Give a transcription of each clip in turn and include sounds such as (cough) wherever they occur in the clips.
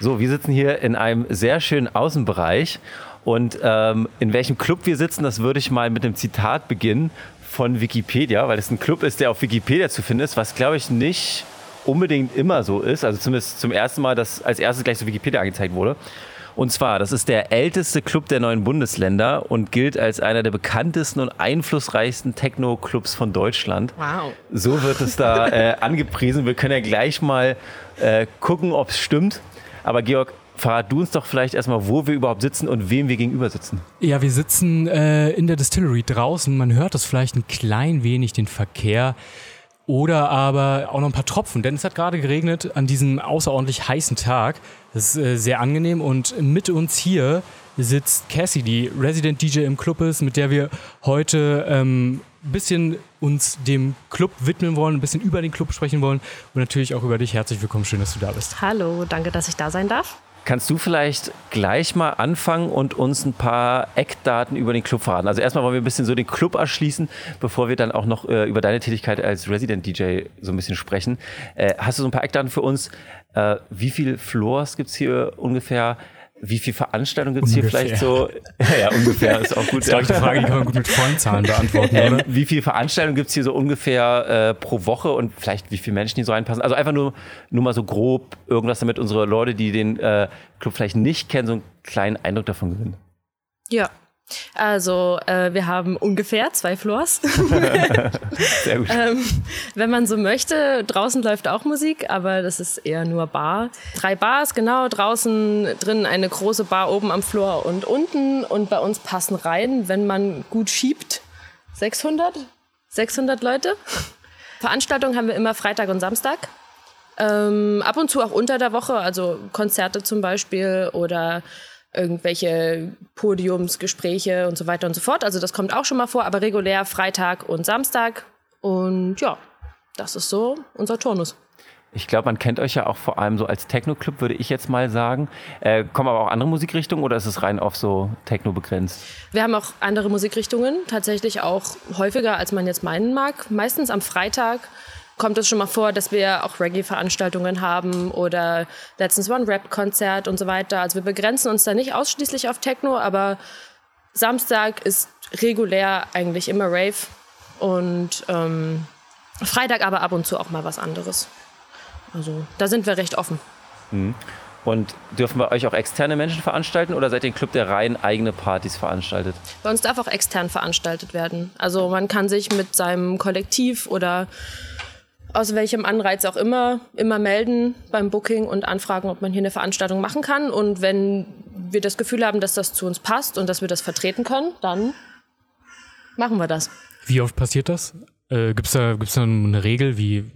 So, wir sitzen hier in einem sehr schönen Außenbereich. Und ähm, in welchem Club wir sitzen, das würde ich mal mit einem Zitat beginnen von Wikipedia, weil es ein Club ist, der auf Wikipedia zu finden ist, was glaube ich nicht unbedingt immer so ist. Also zumindest zum ersten Mal, dass als erstes gleich so Wikipedia angezeigt wurde. Und zwar, das ist der älteste Club der neuen Bundesländer und gilt als einer der bekanntesten und einflussreichsten Techno-Clubs von Deutschland. Wow. So wird es da (laughs) äh, angepriesen. Wir können ja gleich mal äh, gucken, ob es stimmt. Aber Georg, verrat du uns doch vielleicht erstmal, wo wir überhaupt sitzen und wem wir gegenüber sitzen. Ja, wir sitzen äh, in der Distillery draußen. Man hört das vielleicht ein klein wenig, den Verkehr. Oder aber auch noch ein paar Tropfen, denn es hat gerade geregnet an diesem außerordentlich heißen Tag. Das ist äh, sehr angenehm und mit uns hier sitzt Cassie, die Resident DJ im Club ist, mit der wir heute ähm, ein bisschen uns dem Club widmen wollen, ein bisschen über den Club sprechen wollen und natürlich auch über dich. Herzlich willkommen, schön, dass du da bist. Hallo, danke, dass ich da sein darf. Kannst du vielleicht gleich mal anfangen und uns ein paar Eckdaten über den Club verraten? Also erstmal wollen wir ein bisschen so den Club erschließen, bevor wir dann auch noch äh, über deine Tätigkeit als Resident DJ so ein bisschen sprechen. Äh, hast du so ein paar Eckdaten für uns? Äh, wie viele Floors gibt es hier ungefähr? Wie viele Veranstaltungen gibt es hier vielleicht so? (laughs) Ja, ja, ungefähr ist auch gut. Das ist, ja. ich, die Frage, die kann man gut mit vollen Zahlen beantworten. Ähm, wie viele Veranstaltungen gibt es hier so ungefähr äh, pro Woche und vielleicht wie viele Menschen die so reinpassen? Also einfach nur, nur mal so grob irgendwas, damit unsere Leute, die den äh, Club vielleicht nicht kennen, so einen kleinen Eindruck davon gewinnen. Ja, also äh, wir haben ungefähr zwei Floors. (laughs) Sehr gut. ähm, wenn man so möchte, draußen läuft auch Musik, aber das ist eher nur Bar. Drei Bars, genau, draußen drin eine große Bar oben am Floor und unten. Und bei uns passen rein, wenn man gut schiebt, 600, 600 Leute. Veranstaltungen haben wir immer Freitag und Samstag. Ähm, ab und zu auch unter der Woche, also Konzerte zum Beispiel oder irgendwelche Podiumsgespräche und so weiter und so fort. Also das kommt auch schon mal vor, aber regulär Freitag und Samstag. Und ja, das ist so unser Turnus. Ich glaube, man kennt euch ja auch vor allem so als Techno-Club, würde ich jetzt mal sagen. Äh, kommen aber auch andere Musikrichtungen oder ist es rein auf so Techno begrenzt? Wir haben auch andere Musikrichtungen, tatsächlich auch häufiger, als man jetzt meinen mag. Meistens am Freitag kommt es schon mal vor, dass wir auch Reggae-Veranstaltungen haben oder letztens war ein Rap-Konzert und so weiter. Also wir begrenzen uns da nicht ausschließlich auf Techno, aber Samstag ist regulär eigentlich immer Rave und ähm, Freitag aber ab und zu auch mal was anderes. Also da sind wir recht offen. Mhm. Und dürfen bei euch auch externe Menschen veranstalten oder seid ihr ein Club, der rein eigene Partys veranstaltet? Bei uns darf auch extern veranstaltet werden. Also man kann sich mit seinem Kollektiv oder aus welchem Anreiz auch immer, immer melden beim Booking und anfragen, ob man hier eine Veranstaltung machen kann. Und wenn wir das Gefühl haben, dass das zu uns passt und dass wir das vertreten können, dann machen wir das. Wie oft passiert das? Äh, Gibt es da, gibt's da eine Regel, wie,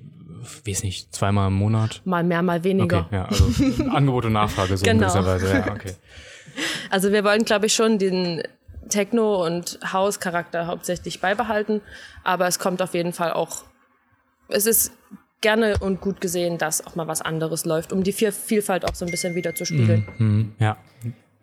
weiß nicht, zweimal im Monat? Mal mehr, mal weniger. Okay, ja, also Angebot und Nachfrage so genau. in gewisser Weise. Ja, okay. (laughs) Also wir wollen, glaube ich, schon den Techno- und House-Charakter hauptsächlich beibehalten, aber es kommt auf jeden Fall auch es ist gerne und gut gesehen, dass auch mal was anderes läuft, um die Vielfalt auch so ein bisschen wieder zu spiegeln. Mhm, mhm, ja.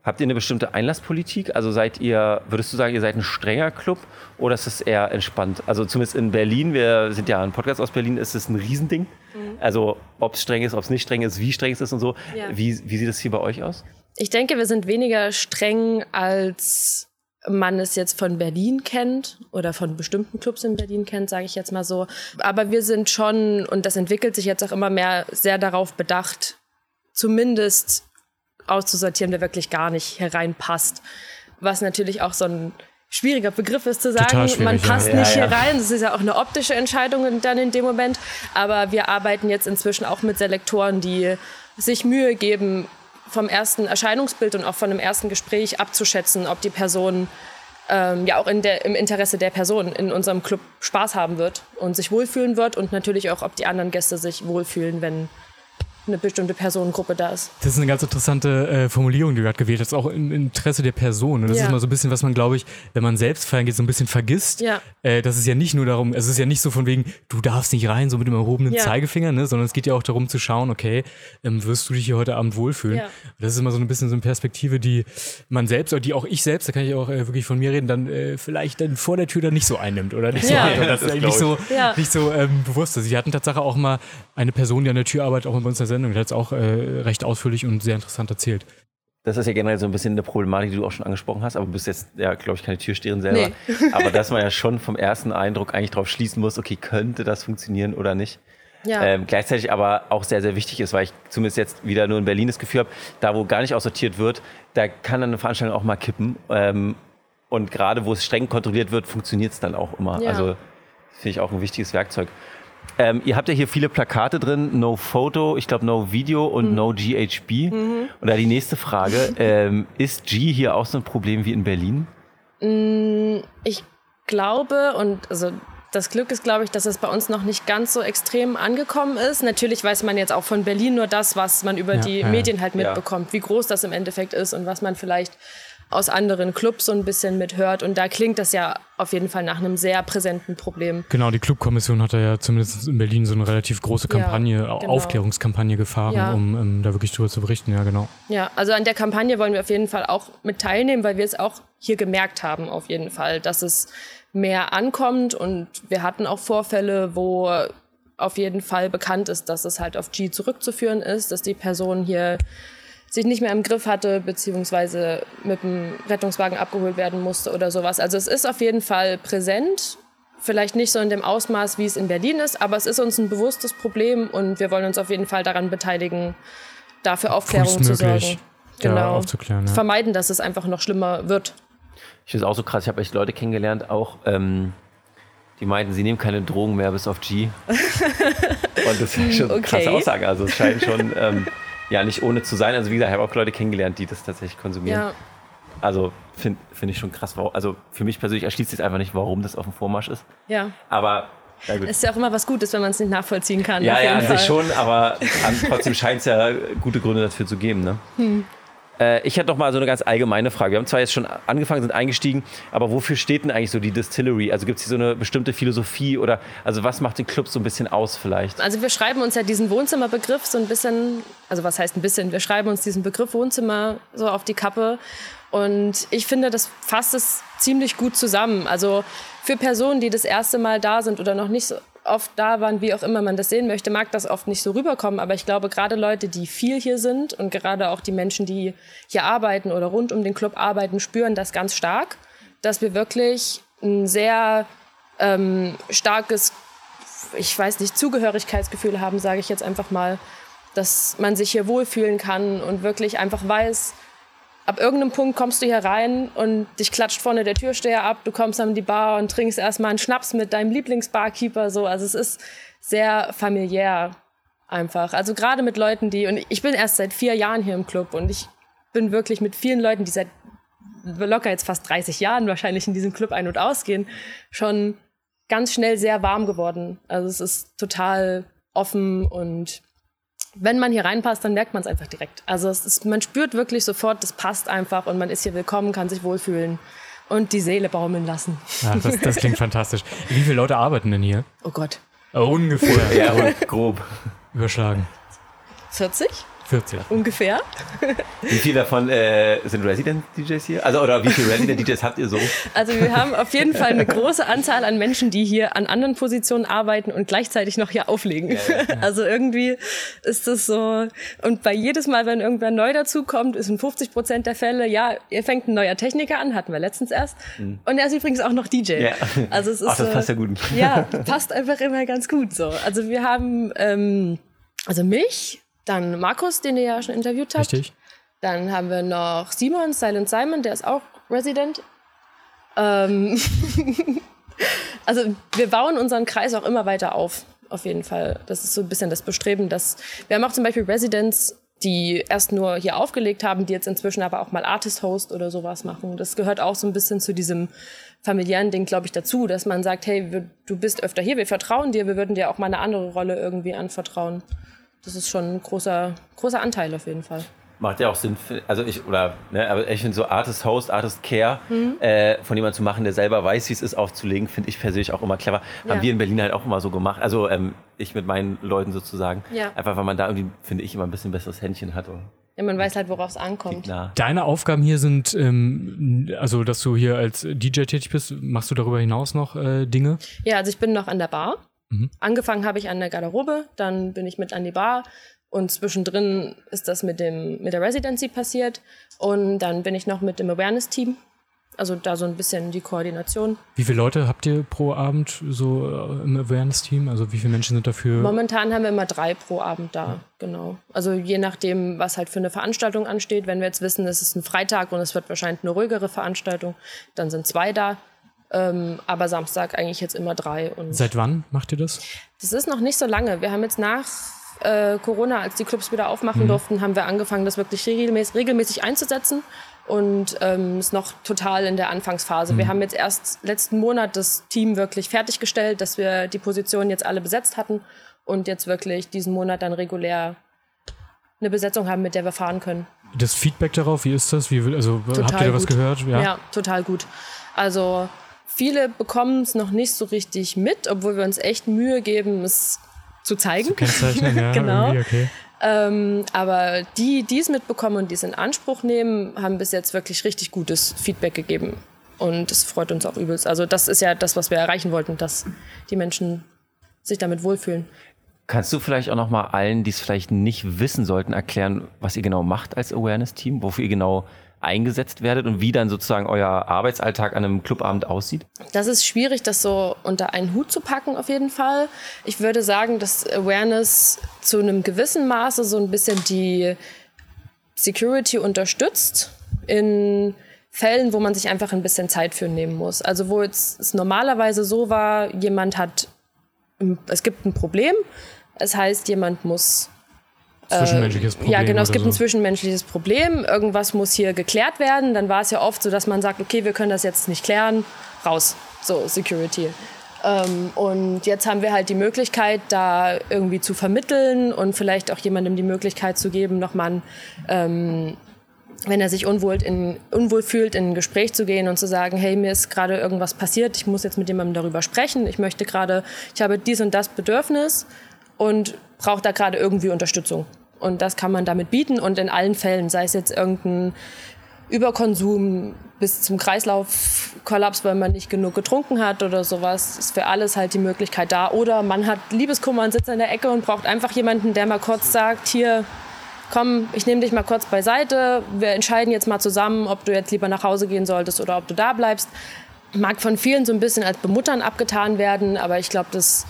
Habt ihr eine bestimmte Einlasspolitik? Also seid ihr, würdest du sagen, ihr seid ein strenger Club oder ist es eher entspannt? Also zumindest in Berlin, wir sind ja ein Podcast aus Berlin, ist es ein Riesending. Mhm. Also ob es streng ist, ob es nicht streng ist, wie streng es ist und so. Ja. Wie, wie sieht es hier bei euch aus? Ich denke, wir sind weniger streng als man es jetzt von Berlin kennt oder von bestimmten Clubs in Berlin kennt, sage ich jetzt mal so. Aber wir sind schon, und das entwickelt sich jetzt auch immer mehr, sehr darauf bedacht, zumindest auszusortieren, wer wirklich gar nicht hereinpasst. Was natürlich auch so ein schwieriger Begriff ist zu sagen, man passt ja. nicht ja, hier rein. Das ist ja auch eine optische Entscheidung dann in dem Moment. Aber wir arbeiten jetzt inzwischen auch mit Selektoren, die sich Mühe geben, vom ersten Erscheinungsbild und auch von dem ersten Gespräch abzuschätzen, ob die Person ähm, ja auch in der, im Interesse der Person in unserem Club Spaß haben wird und sich wohlfühlen wird und natürlich auch, ob die anderen Gäste sich wohlfühlen, wenn eine bestimmte Personengruppe da ist. Das ist eine ganz interessante äh, Formulierung, die du gerade gewählt hast, auch im Interesse der Person. Und das ja. ist immer so ein bisschen, was man, glaube ich, wenn man selbst feiern geht, so ein bisschen vergisst. Ja. Äh, das ist ja nicht nur darum, es ist ja nicht so von wegen, du darfst nicht rein, so mit dem erhobenen ja. Zeigefinger, ne? sondern es geht ja auch darum zu schauen, okay, ähm, wirst du dich hier heute Abend wohlfühlen? Ja. Das ist immer so ein bisschen so eine Perspektive, die man selbst, oder die auch ich selbst, da kann ich auch äh, wirklich von mir reden, dann äh, vielleicht dann vor der Tür dann nicht so einnimmt oder nicht ja. so, das ist nicht so, nicht so ähm, bewusst ist. Wir hatten tatsächlich auch mal eine Person, die an der Tür arbeitet, auch bei uns in der Sendung. Der hat es auch äh, recht ausführlich und sehr interessant erzählt. Das ist ja generell so ein bisschen eine Problematik, die du auch schon angesprochen hast, aber du bist jetzt, ja, glaube ich, keine Türsteherin selber. Nee. (laughs) aber dass man ja schon vom ersten Eindruck eigentlich darauf schließen muss, okay, könnte das funktionieren oder nicht. Ja. Ähm, gleichzeitig aber auch sehr, sehr wichtig ist, weil ich zumindest jetzt wieder nur in Berlin das Gefühl habe, da wo gar nicht aussortiert wird, da kann dann eine Veranstaltung auch mal kippen. Ähm, und gerade wo es streng kontrolliert wird, funktioniert es dann auch immer. Ja. Also finde ich auch ein wichtiges Werkzeug. Ähm, ihr habt ja hier viele Plakate drin, No Photo, ich glaube No Video und mhm. No GHB. Mhm. Und da die nächste Frage, ähm, ist G hier auch so ein Problem wie in Berlin? Mm, ich glaube und also das Glück ist, glaube ich, dass es bei uns noch nicht ganz so extrem angekommen ist. Natürlich weiß man jetzt auch von Berlin nur das, was man über ja, die ja. Medien halt mitbekommt, ja. wie groß das im Endeffekt ist und was man vielleicht aus anderen Clubs so ein bisschen mithört. Und da klingt das ja auf jeden Fall nach einem sehr präsenten Problem. Genau, die Clubkommission hat ja zumindest in Berlin so eine relativ große Kampagne, ja, genau. Aufklärungskampagne gefahren, ja. um, um, da wirklich drüber zu berichten. Ja, genau. Ja, also an der Kampagne wollen wir auf jeden Fall auch mit teilnehmen, weil wir es auch hier gemerkt haben, auf jeden Fall, dass es mehr ankommt. Und wir hatten auch Vorfälle, wo auf jeden Fall bekannt ist, dass es halt auf G zurückzuführen ist, dass die Person hier sich nicht mehr im Griff hatte, beziehungsweise mit dem Rettungswagen abgeholt werden musste oder sowas. Also es ist auf jeden Fall präsent. Vielleicht nicht so in dem Ausmaß, wie es in Berlin ist, aber es ist uns ein bewusstes Problem und wir wollen uns auf jeden Fall daran beteiligen, dafür Aufklärung zu sorgen. Genau. aufzuklären, ja. Vermeiden, dass es einfach noch schlimmer wird. Ich finde es auch so krass. Ich habe echt Leute kennengelernt, auch ähm, die meinten, sie nehmen keine Drogen mehr bis auf G. (laughs) und das ist schon eine okay. krasse Aussage. Also es scheint schon ähm, ja nicht ohne zu sein. Also wie gesagt, ich habe auch Leute kennengelernt, die das tatsächlich konsumieren. Ja. Also finde find ich schon krass. Also für mich persönlich erschließt sich einfach nicht, warum das auf dem Vormarsch ist. Ja. Aber ja, ist ja auch immer was Gutes, wenn man es nicht nachvollziehen kann. Ja, ja, an sich schon, aber trotzdem scheint es ja gute Gründe dafür zu geben. Ne? Hm. Äh, ich hätte noch mal so eine ganz allgemeine Frage. Wir haben zwar jetzt schon angefangen, sind eingestiegen, aber wofür steht denn eigentlich so die Distillery? Also gibt es hier so eine bestimmte Philosophie oder also was macht den Club so ein bisschen aus vielleicht? Also wir schreiben uns ja diesen Wohnzimmerbegriff so ein bisschen, also was heißt ein bisschen? Wir schreiben uns diesen Begriff Wohnzimmer so auf die Kappe und ich finde, das fasst es ziemlich gut zusammen. Also für Personen, die das erste Mal da sind oder noch nicht so oft da waren, wie auch immer man das sehen möchte, mag das oft nicht so rüberkommen. Aber ich glaube, gerade Leute, die viel hier sind und gerade auch die Menschen, die hier arbeiten oder rund um den Club arbeiten, spüren das ganz stark, dass wir wirklich ein sehr ähm, starkes, ich weiß nicht, Zugehörigkeitsgefühl haben, sage ich jetzt einfach mal, dass man sich hier wohlfühlen kann und wirklich einfach weiß, ab irgendeinem Punkt kommst du hier rein und dich klatscht vorne der Türsteher ab, du kommst an die Bar und trinkst erstmal einen Schnaps mit deinem Lieblingsbarkeeper. So. Also es ist sehr familiär einfach. Also gerade mit Leuten, die, und ich bin erst seit vier Jahren hier im Club und ich bin wirklich mit vielen Leuten, die seit locker jetzt fast 30 Jahren wahrscheinlich in diesem Club ein- und ausgehen, schon ganz schnell sehr warm geworden. Also es ist total offen und wenn man hier reinpasst, dann merkt man es einfach direkt. Also ist, man spürt wirklich sofort, das passt einfach und man ist hier willkommen, kann sich wohlfühlen und die Seele baumeln lassen. Ja, das, das klingt fantastisch. Wie viele Leute arbeiten denn hier? Oh Gott. Ungefähr. ja, grob. Überschlagen. 40? 40. Ungefähr. Wie viele davon äh, sind Resident-DJs hier? Also, oder wie viele Resident-DJs habt ihr so? Also, wir haben auf jeden Fall eine große Anzahl an Menschen, die hier an anderen Positionen arbeiten und gleichzeitig noch hier auflegen. Ja, ja. (laughs) Also, irgendwie ist das so. Und bei jedes Mal, wenn irgendwer neu dazukommt, ist in 50 Prozent der Fälle, ja, ihr fängt ein neuer Techniker an, hatten wir letztens erst. Mhm. Und er ist übrigens auch noch DJ. Ja. Also, es ist. Ach, das passt ja gut. Ja, passt einfach immer ganz gut so. Also, wir haben, ähm, also mich, dann Markus, den ihr ja schon interviewt habt. Richtig. Dann haben wir noch Simon, Silent Simon, der ist auch Resident. Ähm (laughs) also wir bauen unseren Kreis auch immer weiter auf, auf jeden Fall. Das ist so ein bisschen das Bestreben, dass wir haben auch zum Beispiel Residents, die erst nur hier aufgelegt haben, die jetzt inzwischen aber auch mal Artist Host oder sowas machen. Das gehört auch so ein bisschen zu diesem familiären Ding, glaube ich, dazu, dass man sagt, hey, du bist öfter hier, wir vertrauen dir, wir würden dir auch mal eine andere Rolle irgendwie anvertrauen das ist schon ein großer, großer Anteil auf jeden Fall. Macht ja auch Sinn, also ich, oder, ne, aber ich finde so Artist Host, Artist Care mhm. äh, von jemandem zu machen, der selber weiß, wie es ist, aufzulegen, finde ich persönlich auch immer clever. Ja. Haben wir in Berlin halt auch immer so gemacht. Also ähm, ich mit meinen Leuten sozusagen. Ja. Einfach weil man da irgendwie, finde ich, immer ein bisschen besseres Händchen hat. Ja, man weiß halt, worauf es ankommt. Deine Aufgaben hier sind, ähm, also dass du hier als DJ tätig bist, machst du darüber hinaus noch äh, Dinge? Ja, also ich bin noch an der Bar. Mhm. Angefangen habe ich an der Garderobe, dann bin ich mit an die Bar Und zwischendrin ist das mit, dem, mit der Residency passiert. Und dann bin ich noch mit dem Awareness-Team. Also da so ein bisschen die Koordination. Wie viele Leute habt ihr pro Abend so äh, im Awareness-Team? Also wie viele Menschen sind dafür? Momentan haben wir immer drei pro Abend da, ja. genau. Also je nachdem, was halt für eine Veranstaltung ansteht. Wenn wir jetzt wissen, es ist ein Freitag und es wird wahrscheinlich eine ruhigere Veranstaltung, dann sind zwei da. Ähm, aber Samstag eigentlich jetzt immer drei. Und Seit wann macht ihr das? Das ist noch nicht so lange. Wir haben jetzt nach äh, Corona, als die Clubs wieder aufmachen mhm. durften, haben wir angefangen, das wirklich regelmäßig, regelmäßig einzusetzen und ähm, ist noch total in der Anfangsphase. Mhm. Wir haben jetzt erst letzten Monat das Team wirklich fertiggestellt, dass wir die Positionen jetzt alle besetzt hatten und jetzt wirklich diesen Monat dann regulär eine Besetzung haben, mit der wir fahren können. Das Feedback darauf, wie ist das? Wie, also total habt ihr da was gehört? Ja? ja, total gut. Also viele bekommen es noch nicht so richtig mit, obwohl wir uns echt Mühe geben, es zu zeigen. Zu kennzeichnen, ja. (laughs) genau. Okay. Ähm, aber die, die es mitbekommen und die es in Anspruch nehmen, haben bis jetzt wirklich richtig gutes Feedback gegeben. Und es freut uns auch übelst. Also das ist ja das, was wir erreichen wollten, dass die Menschen sich damit wohlfühlen. Kannst du vielleicht auch noch mal allen, die es vielleicht nicht wissen sollten, erklären, was ihr genau macht als Awareness-Team, wofür ihr genau eingesetzt werdet und wie dann sozusagen euer Arbeitsalltag an einem Clubabend aussieht? Das ist schwierig, das so unter einen Hut zu packen, auf jeden Fall. Ich würde sagen, dass Awareness zu einem gewissen Maße so ein bisschen die Security unterstützt in Fällen, wo man sich einfach ein bisschen Zeit für nehmen muss. Also wo jetzt es normalerweise so war, jemand hat, es gibt ein Problem, es heißt, jemand muss Zwischenmenschliches Problem. Ja, genau, es gibt so. ein zwischenmenschliches Problem. Irgendwas muss hier geklärt werden. Dann war es ja oft so, dass man sagt, okay, wir können das jetzt nicht klären. Raus. So, Security. Ähm, und jetzt haben wir halt die Möglichkeit, da irgendwie zu vermitteln und vielleicht auch jemandem die Möglichkeit zu geben, nochmal ähm, wenn er sich unwohl, in, unwohl fühlt, in ein Gespräch zu gehen und zu sagen, hey, mir ist gerade irgendwas passiert, ich muss jetzt mit jemandem darüber sprechen, ich möchte gerade, ich habe dies und das Bedürfnis und braucht da gerade irgendwie Unterstützung. Und das kann man damit bieten und in allen Fällen, sei es jetzt irgendein Überkonsum bis zum Kreislaufkollaps, weil man nicht genug getrunken hat oder sowas, ist für alles halt die Möglichkeit da. Oder man hat Liebeskummer und sitzt in der Ecke und braucht einfach jemanden, der mal kurz sagt, hier, komm, ich nehme dich mal kurz beiseite, wir entscheiden jetzt mal zusammen, ob du jetzt lieber nach Hause gehen solltest oder ob du da bleibst. Mag von vielen so ein bisschen als Bemuttern abgetan werden, aber ich glaube, das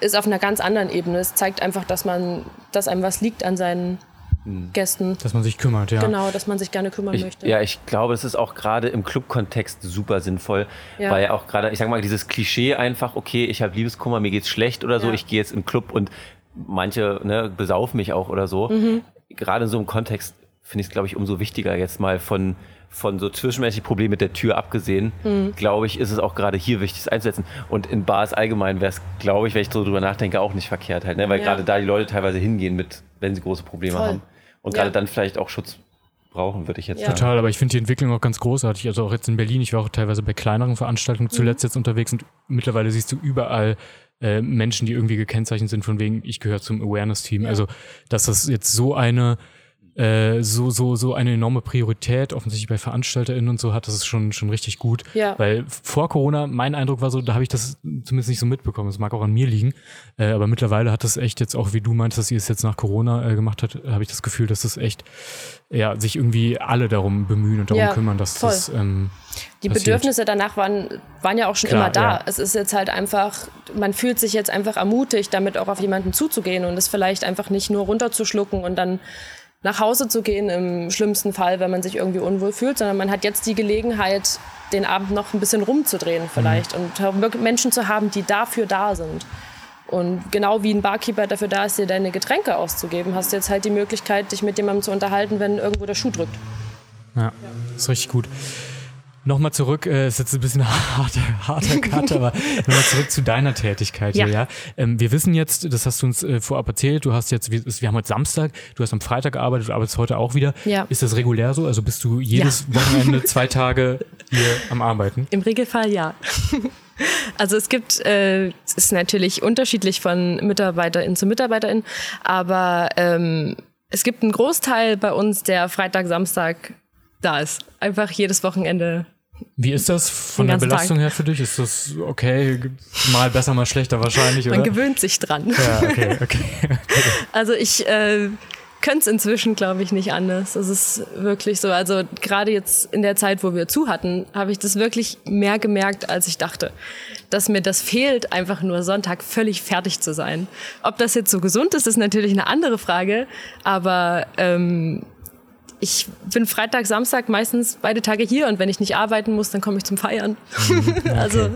ist auf einer ganz anderen Ebene. Es zeigt einfach, dass man, dass einem was liegt an seinen hm. Gästen. Dass man sich kümmert, ja. Genau, dass man sich gerne kümmern ich, möchte. Ja, ich glaube, das ist auch gerade im Club-Kontext super sinnvoll, ja. weil auch gerade, ich sag mal, dieses Klischee einfach, okay, ich habe Liebeskummer, mir geht's schlecht oder so, ja. ich gehe jetzt in den Club und manche ne, besaufen mich auch oder so. Mhm. Gerade in so einem Kontext finde ich es, glaube ich, umso wichtiger, jetzt mal von von so zwischenmenschlichen Problemen mit der Tür abgesehen, mhm. glaube ich, ist es auch gerade hier wichtig, es einzusetzen. Und in Bars allgemein wäre es, glaube ich, wenn ich so drüber nachdenke, auch nicht verkehrt halt, ne? weil ja. gerade da die Leute teilweise hingehen mit, wenn sie große Probleme Voll. haben. Und gerade ja. dann vielleicht auch Schutz brauchen, würde ich jetzt ja. sagen. Total, aber ich finde die Entwicklung auch ganz großartig. Also auch jetzt in Berlin, ich war auch teilweise bei kleineren Veranstaltungen mhm. zuletzt jetzt unterwegs und mittlerweile siehst du überall äh, Menschen, die irgendwie gekennzeichnet sind, von wegen, ich gehöre zum Awareness-Team. Also, dass das jetzt so eine äh, so, so, so eine enorme Priorität offensichtlich bei VeranstalterInnen und so hat, das ist schon, schon richtig gut. Ja. Weil vor Corona, mein Eindruck war so, da habe ich das zumindest nicht so mitbekommen. Es mag auch an mir liegen. Äh, aber mittlerweile hat das echt jetzt auch, wie du meinst, dass ihr es jetzt nach Corona äh, gemacht hat, habe ich das Gefühl, dass das echt, ja, sich irgendwie alle darum bemühen und darum ja, kümmern, dass voll. das. Ähm, die passiert. Bedürfnisse danach waren, waren ja auch schon Klar, immer da. Ja. Es ist jetzt halt einfach, man fühlt sich jetzt einfach ermutigt, damit auch auf jemanden zuzugehen und es vielleicht einfach nicht nur runterzuschlucken und dann nach Hause zu gehen im schlimmsten Fall, wenn man sich irgendwie unwohl fühlt, sondern man hat jetzt die Gelegenheit, den Abend noch ein bisschen rumzudrehen vielleicht mhm. und Menschen zu haben, die dafür da sind. Und genau wie ein Barkeeper dafür da ist, dir deine Getränke auszugeben, hast du jetzt halt die Möglichkeit, dich mit jemandem zu unterhalten, wenn irgendwo der Schuh drückt. Ja, ist richtig gut. Nochmal zurück, äh, ist jetzt ein bisschen harter, harter Cut, aber nochmal zurück zu deiner Tätigkeit ja. hier, ja. Ähm, wir wissen jetzt, das hast du uns äh, vorab erzählt, du hast jetzt, wir, wir, haben heute Samstag, du hast am Freitag gearbeitet, du arbeitest heute auch wieder. Ja. Ist das regulär so? Also bist du jedes ja. Wochenende (laughs) zwei Tage hier am Arbeiten? Im Regelfall ja. (laughs) Also es gibt, äh, es ist natürlich unterschiedlich von Mitarbeiterin zu Mitarbeiterin, aber ähm, es gibt einen Großteil bei uns, der Freitag, Samstag da ist. Einfach jedes Wochenende Wie ist das von der Belastung Tag. her für dich? Ist das okay, mal besser, mal schlechter wahrscheinlich? Man gewöhnt sich dran. Ja, okay, okay. (laughs) okay. Also ich äh, könnte es inzwischen, glaube ich, nicht anders. Das ist wirklich so. Also gerade jetzt in der Zeit, wo wir zu hatten, habe ich das wirklich mehr gemerkt, als ich dachte. Dass mir das fehlt, einfach nur Sonntag völlig fertig zu sein. Ob das jetzt so gesund ist, ist natürlich eine andere Frage. Aber ähm, ich bin Freitag, Samstag meistens beide Tage hier und wenn ich nicht arbeiten muss, dann komme ich zum Feiern. Mhm, (laughs) okay. also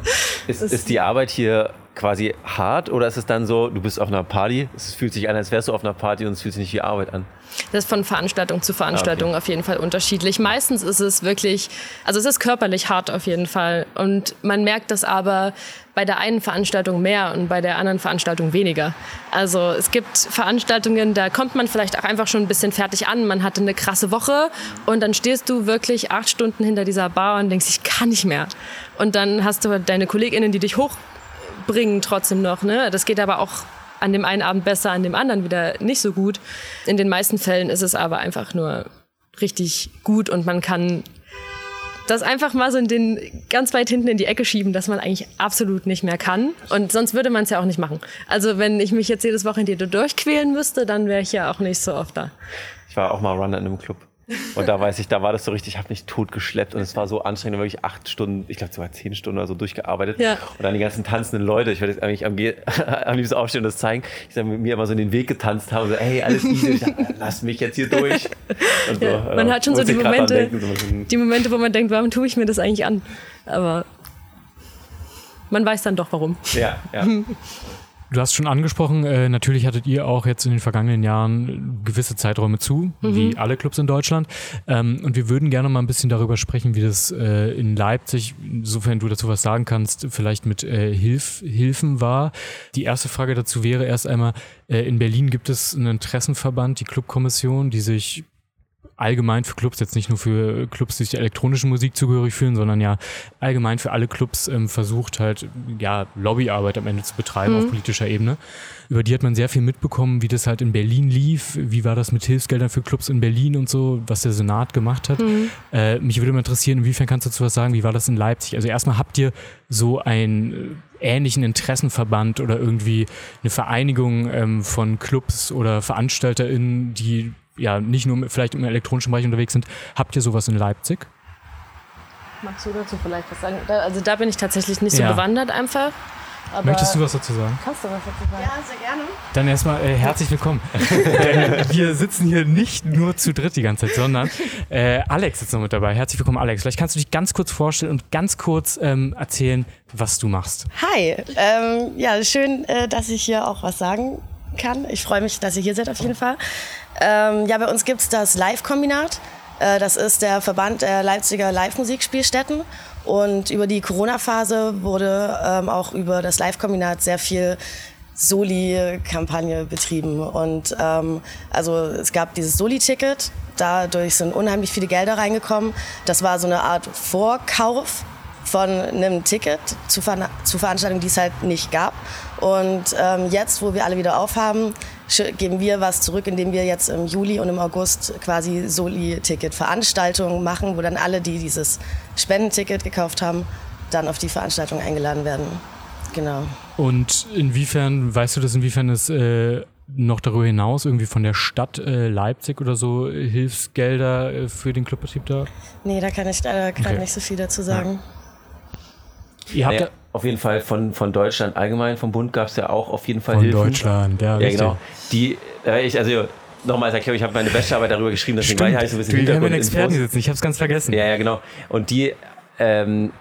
ist, ist die Arbeit hier quasi hart oder ist es dann so, du bist auf einer Party, es fühlt sich an, als wärst du auf einer Party und es fühlt sich nicht wie Arbeit an? Das ist von Veranstaltung zu Veranstaltung ah, okay. auf jeden Fall unterschiedlich. Meistens ist es wirklich, also es ist körperlich hart auf jeden Fall und man merkt das aber bei der einen Veranstaltung mehr und bei der anderen Veranstaltung weniger. Also es gibt Veranstaltungen, da kommt man vielleicht auch einfach schon ein bisschen fertig an. Man hatte eine krasse Woche und dann stehst du wirklich acht Stunden hinter dieser Bar und denkst, ich kann nicht mehr. Und dann hast du deine KollegInnen, die dich hoch bringen trotzdem noch. Ne? Das geht aber auch an dem einen Abend besser, an dem anderen wieder nicht so gut. In den meisten Fällen ist es aber einfach nur richtig gut und man kann das einfach mal so in den ganz weit hinten in die Ecke schieben, dass man eigentlich absolut nicht mehr kann. Und sonst würde man es ja auch nicht machen. Also wenn ich mich jetzt jedes Wochenende durchquälen müsste, dann wäre ich ja auch nicht so oft da. Ich war auch mal Runner in einem Club. Und da weiß ich, da war das so richtig, ich habe mich totgeschleppt und es war so anstrengend, wirklich acht Stunden, ich glaube sogar zehn Stunden oder so durchgearbeitet. Ja. Und dann die ganzen tanzenden Leute, ich würde jetzt eigentlich am, (laughs) am liebsten aufstehen und das zeigen, ich sage, mit mir immer so in den Weg getanzt haben, so, hey, alles easy, sag, (laughs) lass mich jetzt hier durch. So, ja, man hat schon so die Momente, denken, so die Momente, wo man denkt, warum tue ich mir das eigentlich an? Aber man weiß dann doch warum. Ja, ja. (laughs) Du hast schon angesprochen, äh, natürlich hattet ihr auch jetzt in den vergangenen Jahren gewisse Zeiträume zu, mhm. wie alle Clubs in Deutschland. Ähm, und wir würden gerne mal ein bisschen darüber sprechen, wie das äh, in Leipzig, insofern du dazu was sagen kannst, vielleicht mit äh, Hilf, Hilfen war. Die erste Frage dazu wäre erst einmal, äh, in Berlin gibt es einen Interessenverband, die Clubkommission, die sich allgemein für Clubs, jetzt nicht nur für Clubs, die sich elektronischen Musik zugehörig fühlen, sondern ja allgemein für alle Clubs ähm, versucht halt ja Lobbyarbeit am Ende zu betreiben mhm. auf politischer Ebene. Über die hat man sehr viel mitbekommen, wie das halt in Berlin lief, wie war das mit Hilfsgeldern für Clubs in Berlin und so, was der Senat gemacht hat. Mhm. Äh, mich würde mal interessieren, inwiefern kannst du dazu was sagen, wie war das in Leipzig? Also erstmal habt ihr so einen äh, ähnlichen Interessenverband oder irgendwie eine Vereinigung ähm, von Clubs oder VeranstalterInnen, die ja nicht nur vielleicht im elektronischen Bereich unterwegs sind. Habt ihr sowas in Leipzig? Magst du dazu vielleicht was sagen? also da bin ich tatsächlich nicht so ja. bewandert einfach. Möchtest du was dazu sagen? Kannst du was dazu sagen? Ja, sehr gerne. Dann erstmal äh, herzlich willkommen. (laughs) Denn wir sitzen hier nicht nur zu dritt die ganze Zeit, sondern äh, Alex ist noch mit dabei. Herzlich willkommen, Alex. Vielleicht kannst du dich ganz kurz vorstellen und ganz kurz ähm, erzählen, was du machst. Hi, ähm, ja, schön, äh, dass ich hier auch was sagen kann. Ich freue mich, dass ihr hier seid auf jeden Fall. Ähm, ja, bei uns gibt es das Live-Kombinat. Äh, das ist der Verband der Leipziger Live-Musikspielstätten. Und über die Corona-Phase wurde ähm, auch über das Live-Kombinat sehr viel Soli-Kampagne betrieben. Und ähm, also es gab dieses Soli-Ticket, dadurch sind unheimlich viele Gelder reingekommen. Das war so eine Art Vorkauf von einem Ticket zu, Ver zu Veranstaltungen, die es halt nicht gab. Und ähm, jetzt, wo wir alle wieder aufhaben, geben wir was zurück, indem wir jetzt im Juli und im August quasi Soli-Ticket-Veranstaltungen machen, wo dann alle, die dieses Spendenticket gekauft haben, dann auf die Veranstaltung eingeladen werden. Genau. Und inwiefern, weißt du das, inwiefern es äh, noch darüber hinaus irgendwie von der Stadt äh, Leipzig oder so Hilfsgelder äh, für den Clubbetrieb da? Nee, da kann ich leider okay. nicht so viel dazu sagen. Ja. Ihr habt naja, auf jeden Fall von, von Deutschland allgemein, vom Bund gab es ja auch auf jeden Fall von Hilfen. Deutschland, ja. Ja, genau. Die, äh, ich, also nochmal als Erklärung, ich habe meine Bachelorarbeit darüber geschrieben, deswegen Stimmt. war ich so ein bisschen Hintergrund. Wir haben einen Experten sitzen, ich habe es ganz vergessen. Ja, ja, genau. Und die, ähm,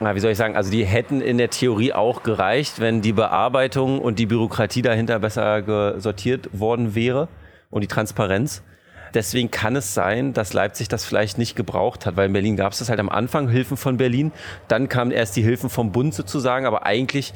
wie soll ich sagen, also die hätten in der Theorie auch gereicht, wenn die Bearbeitung und die Bürokratie dahinter besser sortiert worden wäre und die Transparenz. Deswegen kann es sein, dass Leipzig das vielleicht nicht gebraucht hat, weil in Berlin gab es das halt am Anfang, Hilfen von Berlin. Dann kamen erst die Hilfen vom Bund sozusagen, aber eigentlich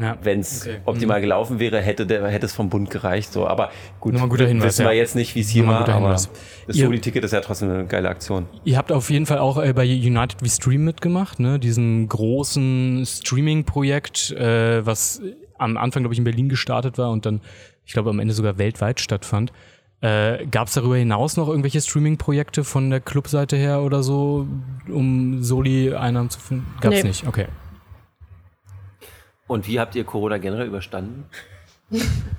ja. Wenn es okay. optimal mhm. gelaufen wäre, hätte, der, hätte es vom Bund gereicht. So. Aber gut, Nur guter Hinweis, wissen wir ja. jetzt nicht, wie es hier war, aber das Soli-Ticket ist ja trotzdem eine geile Aktion. Ihr habt auf jeden Fall auch äh, bei United We Stream mitgemacht, ne? diesem großen Streaming-Projekt, äh, was am Anfang, glaube ich, in Berlin gestartet war und dann, ich glaube, am Ende sogar weltweit stattfand. Äh, Gab es darüber hinaus noch irgendwelche Streaming-Projekte von der Clubseite her oder so, um Soli-Einnahmen zu finden? Gab es Nee. nicht, okay. Und wie habt ihr Corona generell überstanden?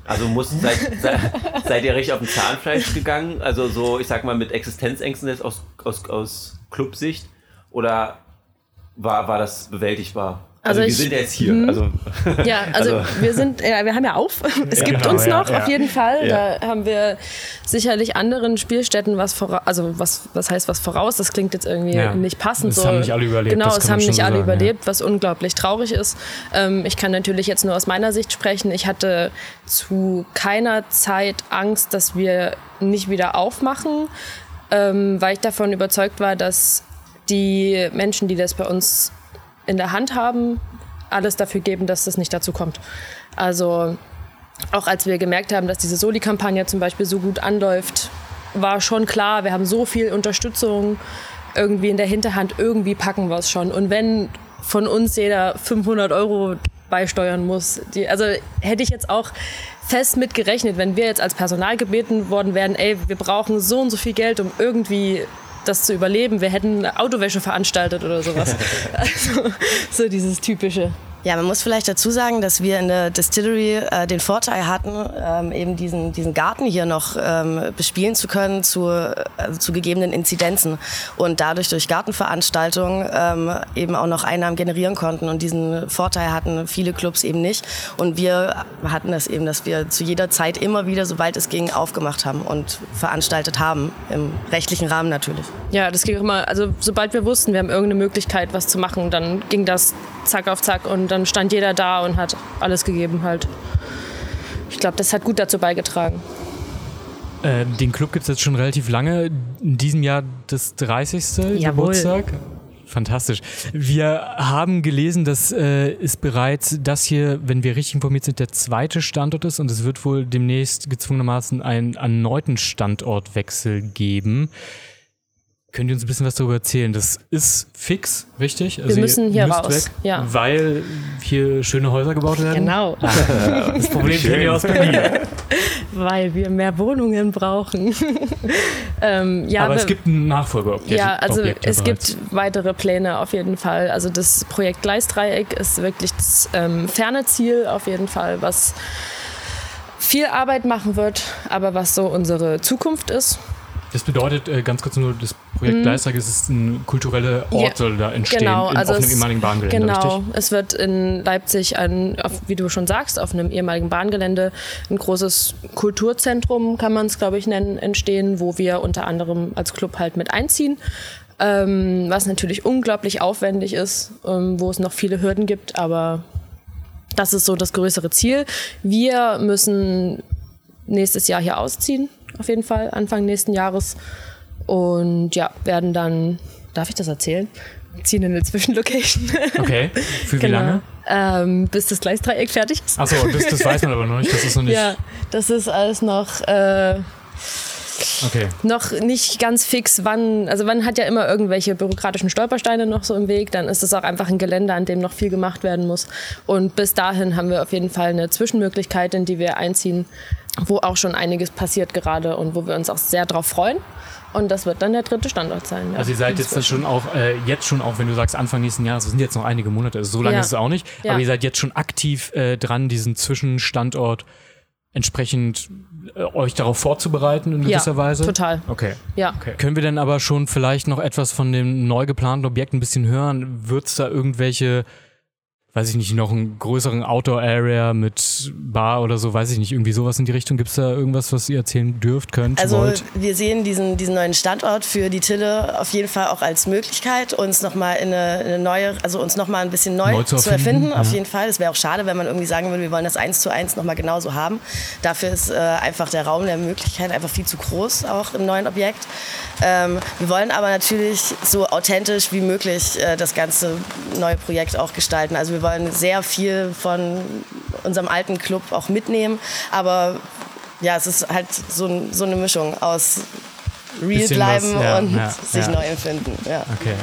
Also muss, seid, seid, seid ihr richtig auf den Zahnfleisch gegangen? Also so, ich sag mal, mit Existenzängsten jetzt aus, aus, aus Clubsicht? Oder war, war das bewältigbar? Also, Also wir ich- sind ja jetzt hier. Mhm. Also, Ja, also, Also- wir sind, ja, wir haben ja auf. (laughs) Es gibt genau, uns ja, noch, ja. auf jeden Fall. Ja. Da haben wir sicherlich anderen Spielstätten was voraus, also was, was heißt was voraus? Das klingt jetzt irgendwie Ja. nicht passend. Es so. haben nicht alle überlebt, Genau, das es haben nicht alle sagen, ja. überlebt, was unglaublich traurig ist. Ähm, ich kann natürlich jetzt nur aus meiner Sicht sprechen. Ich hatte zu keiner Zeit Angst, dass wir nicht wieder aufmachen, ähm, weil ich davon überzeugt war, dass die Menschen, die das bei uns in der Hand haben, alles dafür geben, dass das nicht dazu kommt. Also auch als wir gemerkt haben, dass diese Soli-Kampagne zum Beispiel so gut anläuft, war schon klar, wir haben so viel Unterstützung irgendwie in der Hinterhand, irgendwie packen wir es schon. Und wenn von uns jeder 500 Euro beisteuern muss, die, also hätte ich jetzt auch fest mit gerechnet, wenn wir jetzt als Personal gebeten worden wären, ey, wir brauchen so und so viel Geld, um irgendwie das zu überleben. Wir hätten Autowäsche veranstaltet oder sowas. (laughs) Also so dieses typische. Ja, man muss vielleicht dazu sagen, dass wir in der Distillery äh, den Vorteil hatten, ähm, eben diesen, diesen Garten hier noch ähm, bespielen zu können zu, also zu gegebenen Inzidenzen und dadurch durch Gartenveranstaltungen ähm, eben auch noch Einnahmen generieren konnten. Und diesen Vorteil hatten viele Clubs eben nicht. Und wir hatten das eben, dass wir zu jeder Zeit immer wieder, sobald es ging, aufgemacht haben und veranstaltet haben, im rechtlichen Rahmen natürlich. Ja, das ging immer, also sobald wir wussten, wir haben irgendeine Möglichkeit, was zu machen, dann ging das zack auf zack und dann stand jeder da und hat alles gegeben halt. Ich glaube, das hat gut dazu beigetragen. Äh, den Club gibt es jetzt schon relativ lange. In diesem Jahr das 30. Jawohl. Geburtstag. Fantastisch. Wir haben gelesen, dass äh, es bereits das hier, wenn wir richtig informiert sind, der zweite Standort ist und es wird wohl demnächst gezwungenermaßen einen erneuten Standortwechsel geben. Könnt ihr uns ein bisschen was darüber erzählen? Das ist fix, richtig? Also Wir müssen hier raus, Weg, ja. Weil hier schöne Häuser gebaut werden? Genau, (laughs) Das Problem kennen wir aus Berlin. (laughs) weil wir mehr Wohnungen brauchen. (laughs) ähm, ja, Aber wir- es gibt ein Nachfolgeobjekt. Ja, also Objekt ja es bereits. gibt weitere Pläne auf jeden Fall. Also das Projekt Gleisdreieck ist wirklich das ähm, ferne Ziel auf jeden Fall, was viel Arbeit machen wird, aber was so unsere Zukunft ist. Das bedeutet, äh, ganz kurz nur, das Projekt Gleisdreieck es ist ein kultureller Ort, Mhm. Ja, soll da entstehen, genau, in, also auf einem es- ehemaligen Bahngelände, Genau, richtig? es wird in Leipzig, ein, auf, wie du schon sagst, auf einem ehemaligen Bahngelände ein großes Kulturzentrum, kann man es glaube ich nennen, entstehen, wo wir unter anderem als Club halt mit einziehen. Ähm, was natürlich unglaublich aufwendig ist, ähm, wo es noch viele Hürden gibt, aber das ist so das größere Ziel. Wir müssen nächstes Jahr hier ausziehen, auf jeden Fall, Anfang nächsten Jahres. Und ja, werden dann, darf ich das erzählen? Ziehen in eine Zwischenlocation. (laughs) Okay, für wie Genau. lange? Ähm, bis das Gleisdreieck fertig ist. Achso, das, das weiß man aber noch nicht, das ist noch nicht... (laughs) Ja, das ist alles noch, äh, Okay, noch nicht ganz fix, wann, also man hat ja immer irgendwelche bürokratischen Stolpersteine noch so im Weg, dann ist es auch einfach ein Gelände, an dem noch viel gemacht werden muss. Und bis dahin haben wir auf jeden Fall eine Zwischenmöglichkeit, in die wir einziehen, wo auch schon einiges passiert gerade und wo wir uns auch sehr drauf freuen. Und das wird dann der dritte Standort sein. Ja. also ihr seid jetzt dann schon auch, äh, jetzt schon auch, wenn du sagst Anfang nächsten Jahres, das sind jetzt noch einige Monate, also so lange Ja. ist es auch nicht, Ja. aber ihr seid jetzt schon aktiv äh, dran, diesen Zwischenstandort entsprechend äh, euch darauf vorzubereiten in gewisser Weise? total. Okay. Ja. Okay. Können wir denn aber schon vielleicht noch etwas von dem neu geplanten Objekt ein bisschen hören? Wird es da irgendwelche, weiß ich nicht, noch einen größeren Outdoor-Area mit Bar oder so, weiß ich nicht, irgendwie sowas in die Richtung? Gibt es da irgendwas, was ihr erzählen dürft, könnt, Also wollt? wir sehen diesen, diesen neuen Standort für die Tille auf jeden Fall auch als Möglichkeit, uns nochmal in eine, eine neue, also uns nochmal ein bisschen neu, Neu zu zu erfinden, erfinden. Auf ja. jeden Fall. Es wäre auch schade, wenn man irgendwie sagen würde, wir wollen das eins zu eins nochmal genauso haben. Dafür ist äh, einfach der Raum der Möglichkeit einfach viel zu groß, auch im neuen Objekt. Ähm, wir wollen aber natürlich so authentisch wie möglich äh, das ganze neue Projekt auch gestalten. Also wir wollen sehr viel von unserem alten Club auch mitnehmen, aber ja, es ist halt so, so eine Mischung aus real bleiben was, ja, und ja, (laughs) sich ja. neu empfinden. Ja. Okay.